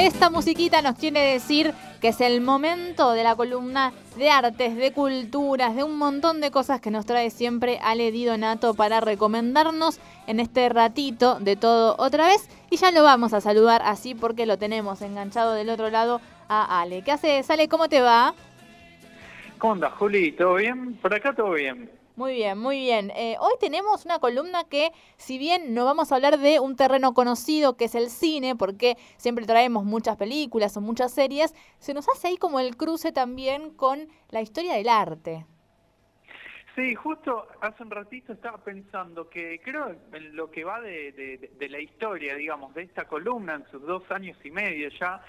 Esta musiquita nos quiere decir que es el momento de la columna de artes, de culturas, de un montón de cosas que nos trae siempre Ale Di Donato para recomendarnos en este ratito de todo otra vez. Y ya lo vamos a saludar así porque lo tenemos enganchado del otro lado a Ale. ¿Qué haces, Ale? ¿Cómo te va? ¿Cómo andas, Juli? ¿Todo bien? Por acá todo bien. Muy bien, muy bien. Eh, hoy tenemos una columna que, si bien no vamos a hablar de un terreno conocido que es el cine, porque siempre traemos muchas películas o muchas series, se nos hace ahí como el cruce también con la historia del arte. Sí, justo hace un ratito estaba pensando que creo en lo que va de, de la historia, digamos, de esta columna en sus dos años y medio ya,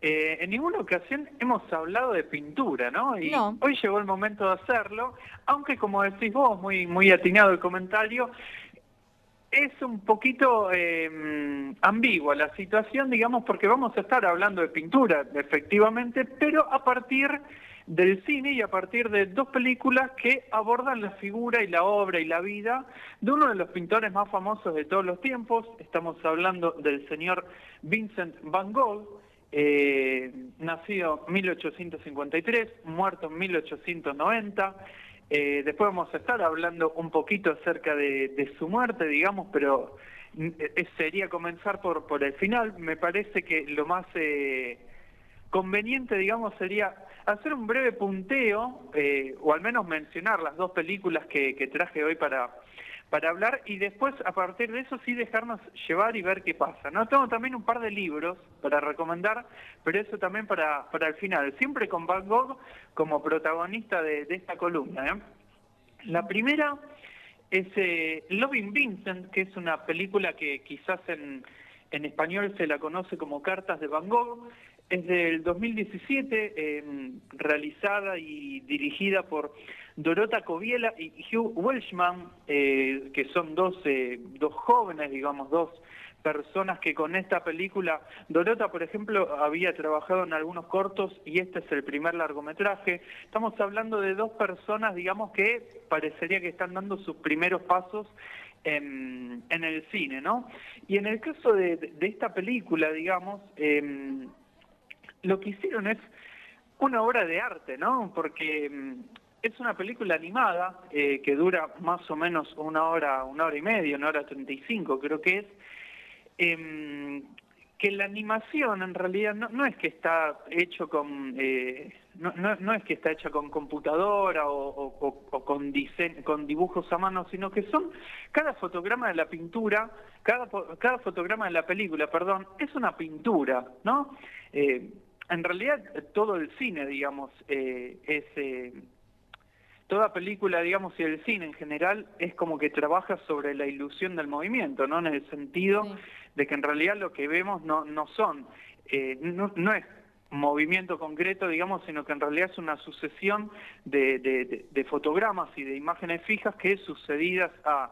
eh, en ninguna ocasión hemos hablado de pintura, ¿no? Y hoy llegó el momento de hacerlo, aunque como decís vos, muy, muy atinado el comentario, es un poquito eh, ambigua la situación, digamos, porque vamos a estar hablando de pintura, efectivamente, pero a partir del cine y a partir de dos películas que abordan la figura y la obra y la vida de uno de los pintores más famosos de todos los tiempos. Estamos hablando del señor Vincent Van Gogh, eh, nacido en 1853, muerto en 1890. Eh, después vamos a estar hablando un poquito acerca de, su muerte, digamos, pero eh, sería comenzar por, por el final. Me parece que lo más eh, conveniente, digamos, sería hacer un breve punteo, o al menos mencionar las dos películas que traje hoy para, para hablar y después a partir de eso sí dejarnos llevar y ver qué pasa. ¿no? Tengo también un par de libros para recomendar, pero eso también para, para el final, siempre con Van Gogh como protagonista de, esta columna. ¿eh? La primera es eh, Loving Vincent, que es una película que quizás en, en español se la conoce como Cartas de Van Gogh, es del 2017, eh, realizada y dirigida por Dorota Coviela y Hugh Welshman, eh, que son dos, eh, dos jóvenes, digamos, dos personas que con esta película, Dorota, por ejemplo, había trabajado en algunos cortos y este es el primer largometraje. Estamos hablando de dos personas, digamos, que parecería que están dando sus primeros pasos en, en el cine, ¿no? Y en el caso de, de esta película, digamos, eh, lo que hicieron es una obra de arte, ¿no? Porque mm, es una película animada eh, que dura más o menos una hora, una hora y media, una hora treinta y cinco creo que es, em, que la animación en realidad no, es que está hecho con eh, no, no, es que está hecha con computadora o, con, con dibujos a mano, sino que son cada fotograma de la pintura, cada, cada fotograma de la película, perdón, es una pintura, ¿no? Eh, en realidad todo el cine, digamos, eh, es... Eh, toda película, digamos, y el cine en general es como que trabaja sobre la ilusión del movimiento, ¿no? En el sentido de que en realidad lo que vemos no, no son, eh, no, no, es movimiento concreto, digamos, sino que en realidad es una sucesión de, de, de, fotogramas y de imágenes fijas que sucedidas a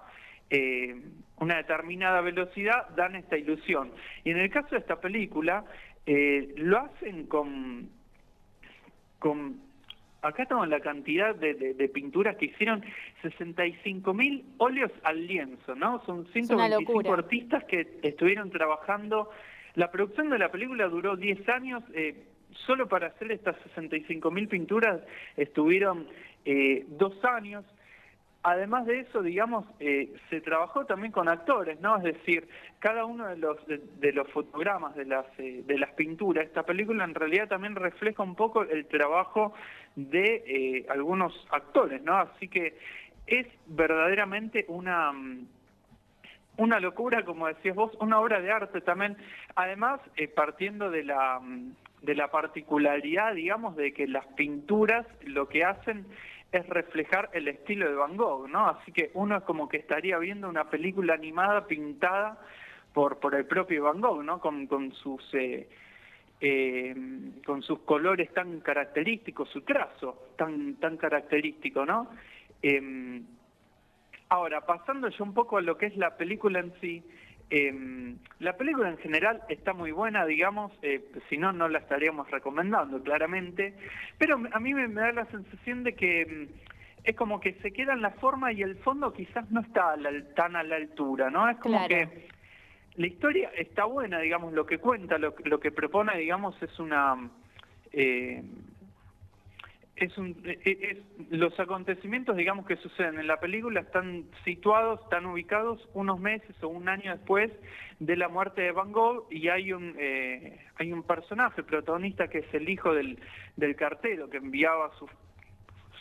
eh, una determinada velocidad dan esta ilusión. Y en el caso de esta película, eh, lo hacen con, con acá estamos la cantidad de, de, pinturas que hicieron, 65 mil óleos al lienzo, ¿no? Son 125 artistas que estuvieron trabajando. La producción de la película duró 10 años, eh, solo para hacer estas 65 mil pinturas estuvieron eh, dos años. Además de eso, digamos, eh, se trabajó también con actores, ¿no? Es decir, cada uno de los de, los fotogramas de las eh, de las pinturas, esta película en realidad también refleja un poco el trabajo de eh, algunos actores, ¿no? Así que es verdaderamente una mm, una locura, como decías vos, una obra de arte también. Además, partiendo de la mm, de la particularidad, digamos, de que las pinturas lo que hacen es reflejar el estilo de Van Gogh, ¿no? Así que uno es como que estaría viendo una película animada pintada por, por el propio Van Gogh, ¿no? Con, con sus... Eh, eh, con sus colores tan característicos, su trazo tan, tan característico, ¿no? Eh, ahora, pasando ya un poco a lo que es la película en sí, eh, la película en general está muy buena, digamos, eh, si no, no la estaríamos recomendando, claramente, pero a mí me, da la sensación de que em, es como que se queda en la forma y el fondo quizás no está tan a la altura, ¿no? Es como que la historia está buena, digamos, lo que cuenta, lo, lo que propone, digamos, es una... Eh, es, un, e, e, es, los acontecimientos, digamos, que suceden en la película están situados, están ubicados unos meses o un año después de la muerte de Van Gogh y hay un eh, hay un personaje protagonista que es el hijo del, del cartero que enviaba su,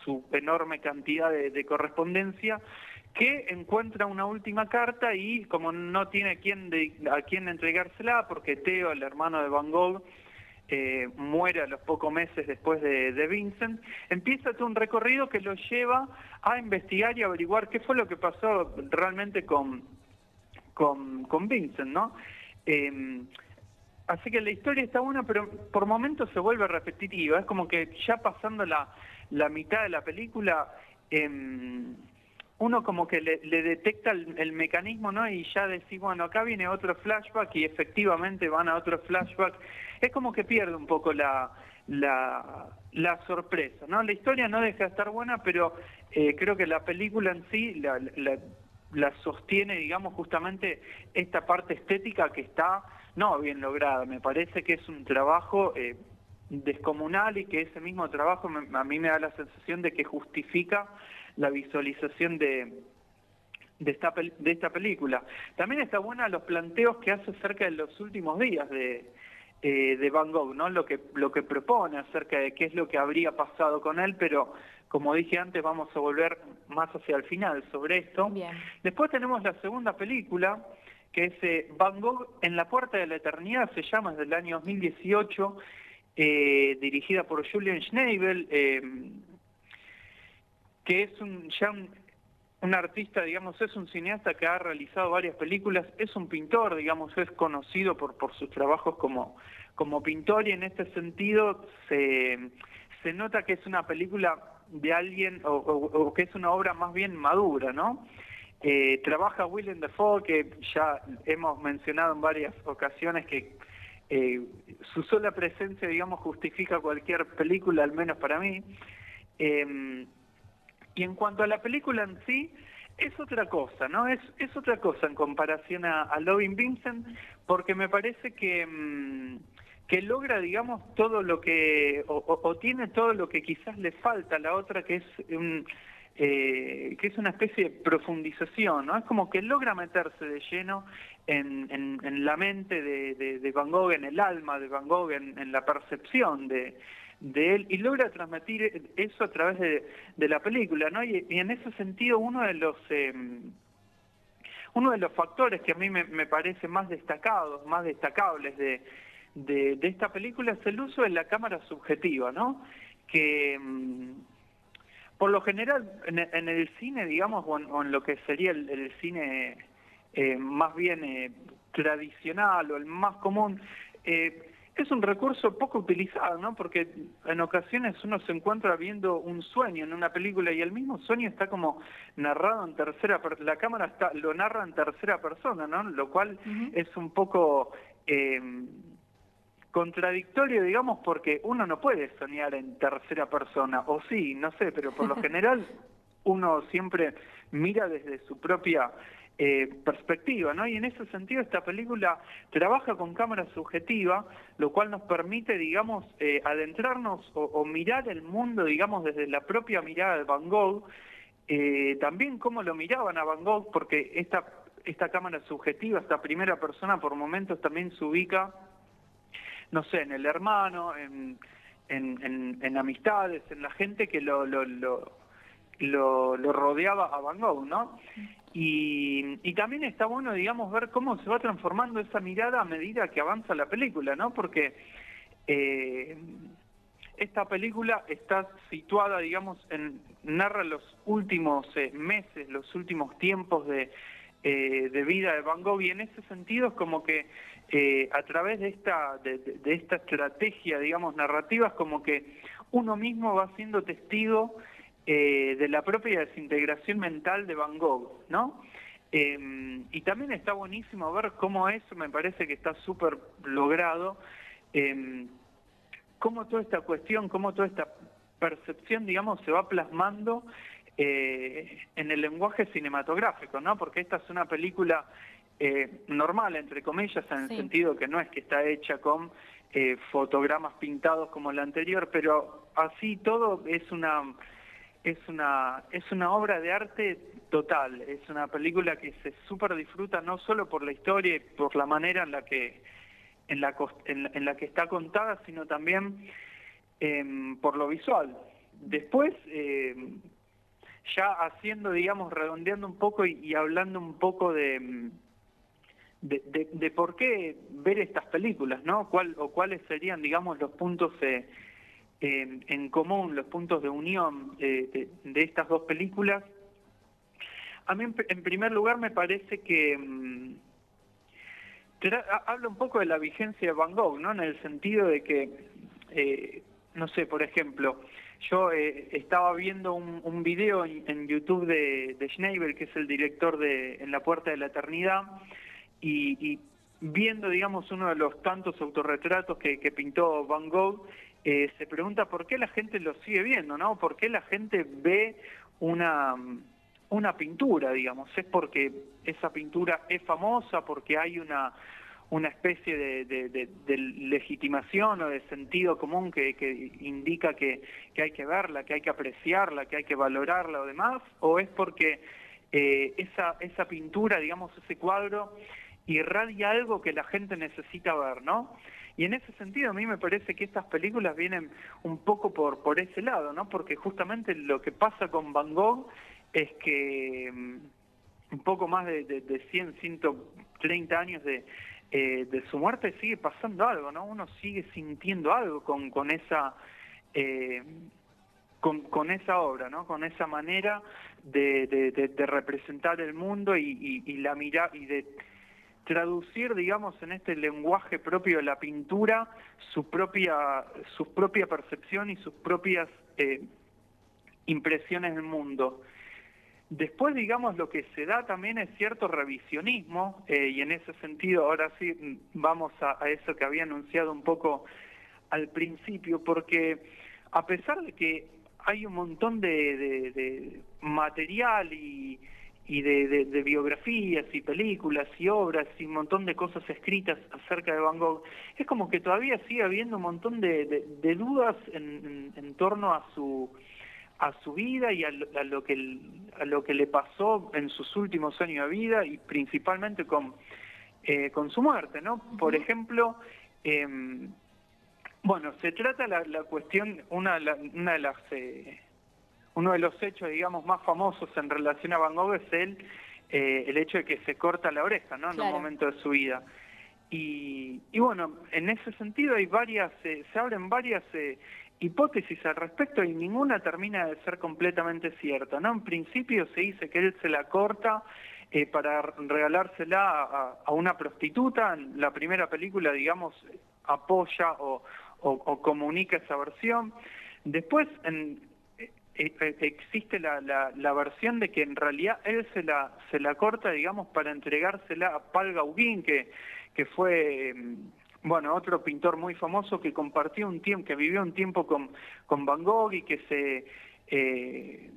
su enorme cantidad de, correspondencia que encuentra una última carta y como no tiene a quién, a quién entregársela, porque Teo, el hermano de Van Gogh, eh, muere a los pocos meses después de, Vincent, empieza un recorrido que lo lleva a investigar y averiguar qué fue lo que pasó realmente con, con, Vincent, ¿no? Em, así que la historia está buena, pero por momentos se vuelve repetitiva. Es como que ya pasando la, mitad de la película, em, uno como que le, detecta el, mecanismo, ¿no? Y ya decís, bueno, acá viene otro flashback y efectivamente van a otro flashback. Es como que pierde un poco la, la, la sorpresa, ¿no? La historia no deja de estar buena, pero eh, creo que la película en sí la, la, sostiene, digamos, justamente esta parte estética que está, no bien lograda. Me parece que es un trabajo... Eh, descomunal y que ese mismo trabajo a mí me da la sensación de que justifica la visualización de, de esta, de esta película. También está buena los planteos que hace acerca de los últimos días de, eh, de Van Gogh, ¿no? Lo que, lo que propone acerca de qué es lo que habría pasado con él, pero como dije antes, vamos a volver más hacia el final sobre esto. Después tenemos la segunda película, que es eh, Van Gogh en la puerta de la eternidad, se llama, es del año 2018, eh, dirigida por Julian Schnabel, que es un, ya un, artista, digamos, es un cineasta que ha realizado varias películas, es un pintor, digamos, es conocido por, por sus trabajos como, como pintor y en este sentido se, se nota que es una película de alguien o, que es una obra más bien madura, ¿no? Eh, trabaja Willem Dafoe, que ya hemos mencionado en varias ocasiones que eh, su sola presencia, digamos, justifica cualquier película, al menos para mí. Eh, y en cuanto a la película en sí, es otra cosa, ¿no? Es, es otra cosa en comparación a, Loving Vincent, porque me parece que, mm, que logra, digamos, todo lo que, o, tiene todo lo que quizás le falta a la otra, que es un... Eh, que es una especie de profundización, ¿no? Es como que logra meterse de lleno en, en, la mente de, de, Van Gogh, en el alma de Van Gogh, en la percepción de, de él y logra transmitir eso a través de, la película, ¿no? Y, en ese sentido uno de los em, uno de los factores que a mí me, parece más destacados, más destacables de, de, esta película es el uso de la cámara subjetiva, ¿no? Que em, por lo general en, el cine, digamos, o en, lo que sería el, cine eh, más bien eh, tradicional o el más común, eh, es un recurso poco utilizado, ¿no? Porque en ocasiones uno se encuentra viendo un sueño en una película y el mismo sueño está como narrado en tercera persona, la cámara está lo narra en tercera persona, ¿no? Lo cual es un poco eh, contradictorio, digamos, porque uno no puede soñar en tercera persona, o sí, no sé, pero por lo general uno siempre mira desde su propia eh, perspectiva, ¿no? Y en ese sentido esta película trabaja con cámara subjetiva, lo cual nos permite, digamos, eh, adentrarnos o, mirar el mundo, digamos, desde la propia mirada de Van Gogh, eh, también cómo lo miraban a Van Gogh, porque esta, esta cámara subjetiva, esta primera persona, por momentos también se ubica, no sé, en el hermano, en, en, amistades, en la gente que lo, lo, lo rodeaba a Van Gogh, ¿no? Y, también está bueno, digamos, ver cómo se va transformando esa mirada a medida que avanza la película, ¿no? Porque eh, esta película está situada, digamos, en, narra los últimos eh, meses, los últimos tiempos de, eh, de vida de Van Gogh y en ese sentido es como que a través de esta, de, de, esta estrategia, digamos, narrativa, es como que uno mismo va siendo testigo eh, de la propia desintegración mental de Van Gogh, ¿no? Eh, y también está buenísimo ver cómo eso me parece que está súper logrado, eh, cómo toda esta cuestión, cómo toda esta percepción, digamos, se va plasmando en el lenguaje cinematográfico, ¿no? Porque esta es una película eh, normal, entre comillas, en el sentido que no es que está hecha con eh, fotogramas pintados como la anterior, pero así todo es una es una es una obra de arte total, es una película que se súper disfruta no solo por la historia y por la manera en la que en la en, la que está contada, sino también em, por lo visual. Después em, ya haciendo, digamos, redondeando un poco y, hablando un poco de, de, por qué ver estas películas, ¿no? ¿Cuál, o cuáles serían, digamos, los puntos eh, en común, los puntos de unión de, estas dos películas. A mí, en primer lugar, me parece que mm, habla un poco de la vigencia de Van Gogh, ¿no? En el sentido de que, eh, no sé, por ejemplo, yo eh, estaba viendo un, video en, YouTube de, de que es el director de En la Puerta de la Eternidad, y, viendo, digamos, uno de los tantos autorretratos que, pintó Van Gogh, eh, se pregunta por qué la gente lo sigue viendo, ¿no? ¿Por qué la gente ve una, una pintura, digamos? ¿Es porque esa pintura es famosa, porque hay una una especie de, legitimación o de sentido común que, indica que, hay que verla, que hay que apreciarla, que hay que valorarla o demás, o es porque eh, esa, esa pintura, digamos, ese cuadro, irradia algo que la gente necesita ver, ¿no? Y en ese sentido a mí me parece que estas películas vienen un poco por, por ese lado, ¿no? Porque justamente lo que pasa con Van Gogh es que mm, un poco más de, de, de 100, 130 años de, eh, de su muerte sigue pasando algo, ¿no? Uno sigue sintiendo algo con, con esa... Eh, con, con, esa obra, ¿no? Con esa manera de, de, representar el mundo y, y, la mira y de traducir, digamos, en este lenguaje propio de la pintura su propia, su propia percepción y sus propias eh, impresiones del mundo. Después, digamos, lo que se da también es cierto revisionismo, eh, y en ese sentido, ahora sí vamos a, eso que había anunciado un poco al principio, porque a pesar de que hay un montón de, material y, de, biografías y películas y obras y un montón de cosas escritas acerca de Van Gogh, es como que todavía sigue habiendo un montón de, dudas en torno a su a su vida y a lo, que a lo que le pasó en sus últimos años de vida y principalmente con eh, con su muerte, ¿no? Por ejemplo, em, bueno, se trata la, la cuestión una, una de las eh, uno de los hechos, digamos, más famosos en relación a Van Gogh es el eh, el hecho de que se corta la oreja, ¿no? En un momento de su vida. Y, y bueno, en ese sentido hay varias, se abren varias hipótesis al respecto y ninguna termina de ser completamente cierta. ¿no? En principio se dice que él se la corta eh, para regalársela a, una prostituta. En la primera película, digamos, apoya o, comunica esa versión. Después en, eh, eh, existe la, la, versión de que en realidad él se la, se la corta, digamos, para entregársela a Paul Gauguin, que, que fue bueno, otro pintor muy famoso que compartió un tiempo, que vivió un tiempo con, con Van Gogh y que se eh,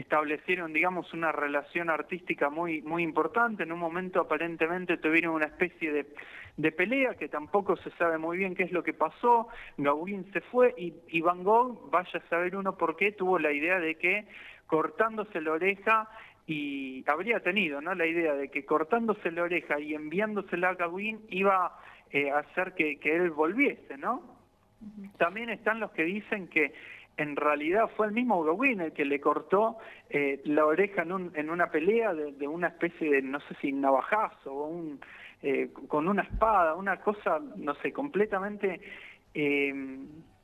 establecieron, digamos, una relación artística muy, muy importante. En un momento aparentemente tuvieron una especie de, de pelea que tampoco se sabe muy bien qué es lo que pasó. Gauguin se fue y, y Van Gogh, vaya a saber uno por qué, tuvo la idea de que cortándose la oreja y habría tenido ¿no? la idea de que cortándose la oreja y enviándosela a Gauguin iba eh, hacer que, él volviese, ¿no? También están los que dicen que en realidad fue el mismo Gauguin el que le cortó eh, la oreja en, en una pelea de, una especie de, no sé si navajazo o un, eh, con una espada, una cosa, no sé, completamente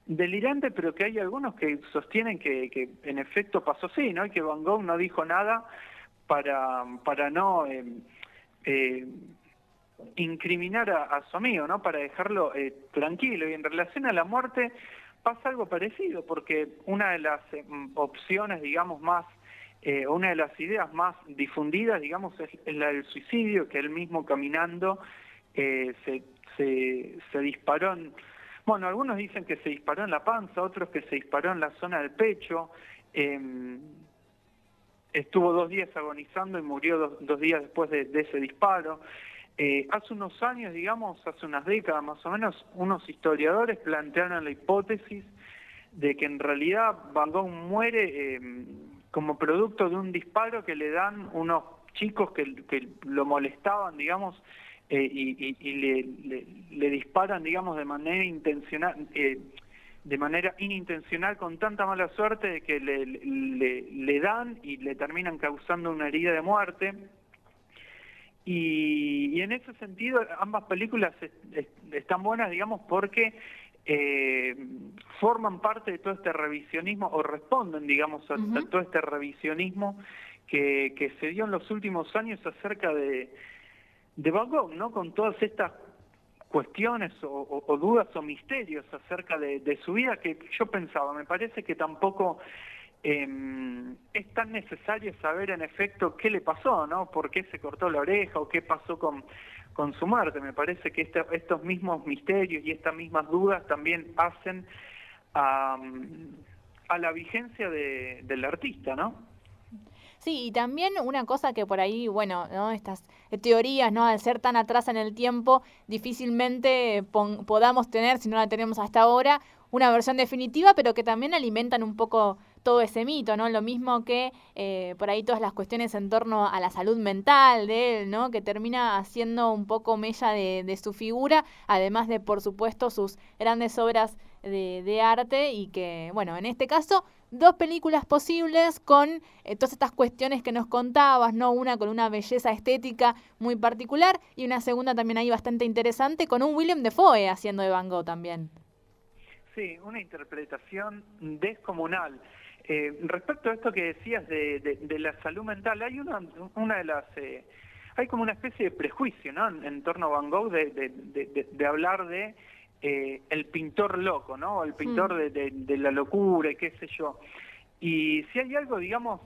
delirante, pero que hay algunos que sostienen que, en efecto pasó así, ¿no? Y que Van Gogh no dijo nada para, para no incriminar a, su amigo, ¿no? Para dejarlo eh, tranquilo. Y en relación a la muerte pasa algo parecido, porque una de las eh, opciones, digamos, más, eh, una de las ideas más difundidas, digamos, es, la del suicidio, que él mismo caminando se, se, se disparó en, bueno, algunos dicen que se disparó en la panza, otros que se disparó en la zona del pecho. Em, estuvo dos días agonizando y murió dos, días después de, ese disparo. Eh, hace unos años, digamos, hace unas décadas más o menos, unos historiadores plantearon la hipótesis de que en realidad Van Gogh muere eh, como producto de un disparo que le dan unos chicos que, que lo molestaban, digamos, eh, y, le, disparan, digamos, de manera intencional, eh, de manera inintencional, con tanta mala suerte que le, le, dan y le terminan causando una herida de muerte. Y, en ese sentido, ambas películas están buenas, digamos, porque eh, forman parte de todo este revisionismo o responden, digamos, a, todo este revisionismo que, que se dio en los últimos años acerca de de Van Gogh, ¿no? Con todas estas cuestiones o, dudas o misterios acerca de, su vida que yo pensaba, me parece que tampoco em, es tan necesario saber en efecto qué le pasó, ¿no? ¿Por qué se cortó la oreja o qué pasó con, con su muerte? Me parece que este, estos mismos misterios y estas mismas dudas también hacen a, la vigencia de, del artista, ¿no? Sí, y también una cosa que por ahí, bueno, ¿no? estas teorías, ¿no? Al ser tan atrás en el tiempo, difícilmente podamos tener, si no la tenemos hasta ahora, una versión definitiva, pero que también alimentan un poco todo ese mito, ¿no? Lo mismo que eh, por ahí todas las cuestiones en torno a la salud mental de él, ¿no? Que termina haciendo un poco mella de, su figura, además de, por supuesto, sus grandes obras de, de arte y que, bueno, en este caso dos películas posibles con eh, todas estas cuestiones que nos contabas, ¿no? Una con una belleza estética muy particular y una segunda también ahí bastante interesante con un William Defoe haciendo de Van Gogh también. Sí, una interpretación descomunal. Eh, respecto a esto que decías de, la salud mental, hay una, una de las... Eh, hay como una especie de prejuicio, ¿no? En, torno a Van Gogh de hablar de eh, el pintor loco, ¿no? El pintor de, la locura y qué sé yo. Y si hay algo, digamos,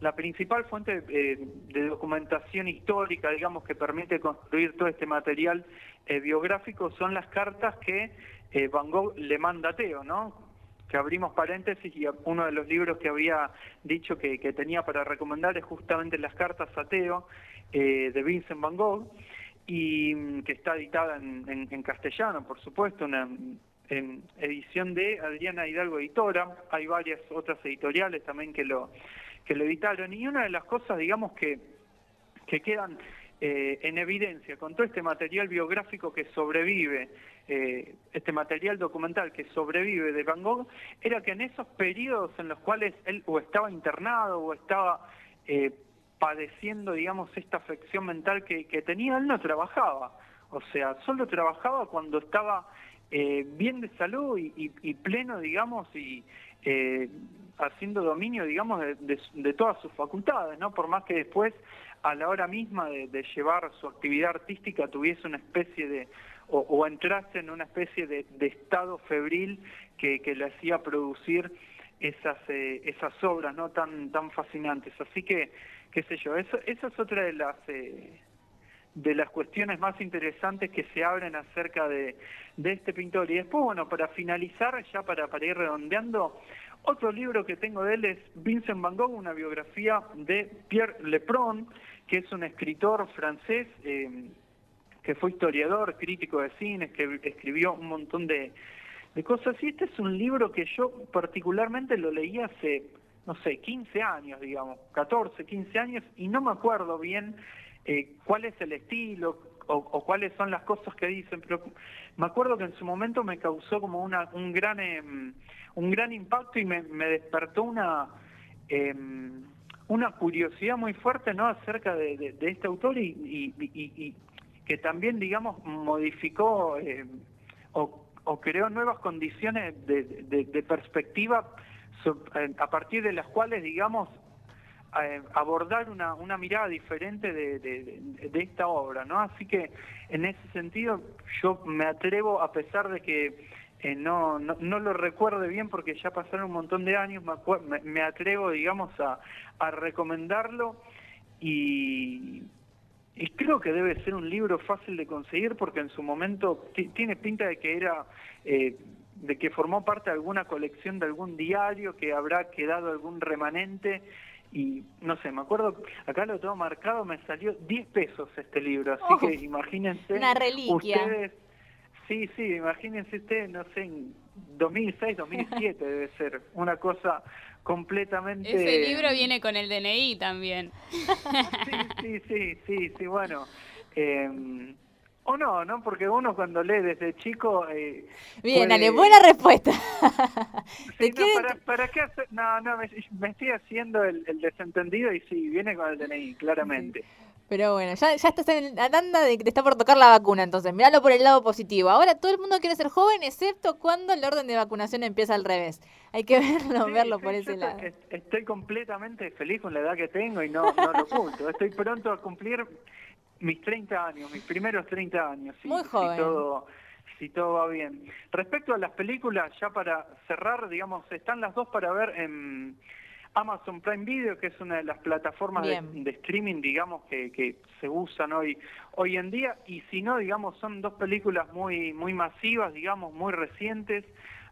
la principal fuente eh, de documentación histórica, digamos, que permite construir todo este material eh, biográfico son las cartas que Van Gogh le manda a Teo, ¿no? Que abrimos paréntesis y uno de los libros que había dicho que, tenía para recomendar es justamente las cartas a Teo de Vincent Van Gogh y mm, que está editada en, castellano, por supuesto, una en edición de Adriana Hidalgo Editora, hay varias otras editoriales también que lo que lo editaron. Y una de las cosas, digamos que que quedan eh, en evidencia con todo este material biográfico que sobrevive, eh, este material documental que sobrevive de Van Gogh, era que en esos periodos en los cuales él o estaba internado o estaba eh, padeciendo, digamos, esta afección mental que, tenía, él no trabajaba. O sea, solo trabajaba cuando estaba eh, bien de salud y, pleno, digamos, y eh, haciendo dominio, digamos, de, todas sus facultades, ¿no? Por más que después, a la hora misma de, llevar su actividad artística, tuviese una especie de, o, entrase en una especie de, estado febril que, le hacía producir esas, eh, esas obras, ¿no? Tan, tan fascinantes. Así que qué sé yo, eso, esa es otra de las eh, de las cuestiones más interesantes que se abren acerca de, de este pintor. Y después, bueno, para finalizar, ya para, para ir redondeando, otro libro que tengo de él es Vincent Van Gogh, una biografía de Pierre Lepron, que es un escritor francés eh, que fue historiador, crítico de cine, que escribió un montón de, de cosas. Y este es un libro que yo particularmente lo leí hace no sé, 15 años, digamos, 14, 15 años, y no me acuerdo bien eh, cuál es el estilo o, cuáles son las cosas que dicen, pero me acuerdo que en su momento me causó como una, un, gran, em, un gran impacto y me, despertó una, em, una curiosidad muy fuerte ¿no? acerca de, este autor y, que también, digamos, modificó em, o, creó nuevas condiciones de perspectiva eh, a partir de las cuales, digamos, eh, abordar una, una mirada diferente de, esta obra, ¿no? Así que en ese sentido yo me atrevo, a pesar de que eh, no, no, no, lo recuerde bien porque ya pasaron un montón de años, me, me atrevo, digamos, a, a recomendarlo y, y creo que debe ser un libro fácil de conseguir porque en su momento tiene pinta de que era eh, de que formó parte de alguna colección de algún diario, que habrá quedado algún remanente y no sé, me acuerdo, acá lo tengo marcado, me salió 10 pesos este libro, así Oh, que imagínense una reliquia. ustedes, sí, sí, imagínense ustedes, no sé, en 2006, 2007 debe ser, una cosa completamente... Ese libro viene con el DNI también. Sí, sí, sí, sí, sí, bueno. eh, o no, ¿no? Porque uno cuando lee desde chico... Eh, Bien, puede- Ale, buena respuesta. ¿Te Sí, no, ¿para, para qué hacer? No, no, me, me estoy haciendo el, el desentendido y sí, viene con el DNI, claramente. Pero bueno, ya, ya estás en la tanda de que te está por tocar la vacuna, entonces míralo por el lado positivo. Ahora todo el mundo quiere ser joven, excepto cuando el orden de vacunación empieza al revés. Hay que verlo, Sí, verlo sí, por ese lado. est- Estoy completamente feliz con la edad que tengo y no, no lo oculto. Estoy pronto a cumplir mis 30 años, mis primeros 30 años. Si, Muy joven. Si todo, si todo va bien. Respecto a las películas, ya para cerrar, digamos, están las dos para ver en Amazon Prime Video, que es una de las plataformas de, streaming, digamos, que, que se usan hoy, hoy en día. Y si no, digamos, son dos películas muy, muy masivas, digamos, muy recientes.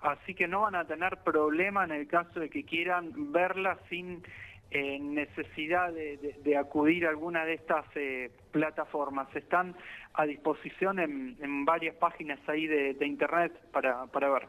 Así que no van a tener problema en el caso de que quieran verlas sin eh, necesidad de, de- de acudir a alguna de estas eh, plataformas. Están a disposición en, en varias páginas ahí de, de internet para, para ver.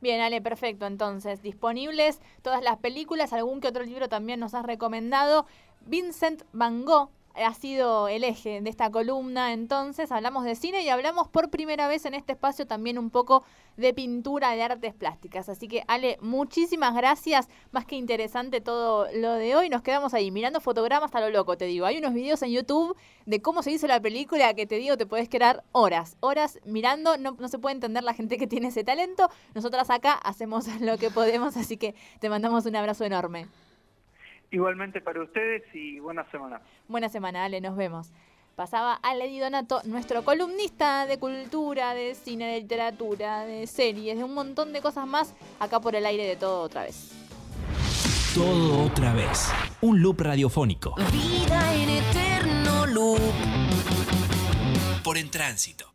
Bien, Ale, perfecto. Entonces, disponibles todas las películas, algún que otro libro también nos has recomendado. Vincent Van Gogh ha sido el eje de esta columna, entonces hablamos de cine y hablamos por primera vez en este espacio también un poco de pintura, de artes plásticas. Así que, Ale, muchísimas gracias. Más que interesante todo lo de hoy. Nos quedamos ahí mirando fotogramas a lo loco, te digo. Hay unos videos en YouTube de cómo se hizo la película que te digo, te puedes quedar horas, horas mirando. No, no se puede entender la gente que tiene ese talento. Nosotras acá hacemos lo que podemos, así que te mandamos un abrazo enorme. Igualmente para ustedes y buena semana. Buena semana, Ale, nos vemos. Pasaba Ale Di Donato, nuestro columnista de cultura, de cine, de literatura, de series, de un montón de cosas más, acá por el aire de todo otra vez. Todo otra vez. Un loop radiofónico. Vida en eterno loop. Por en tránsito.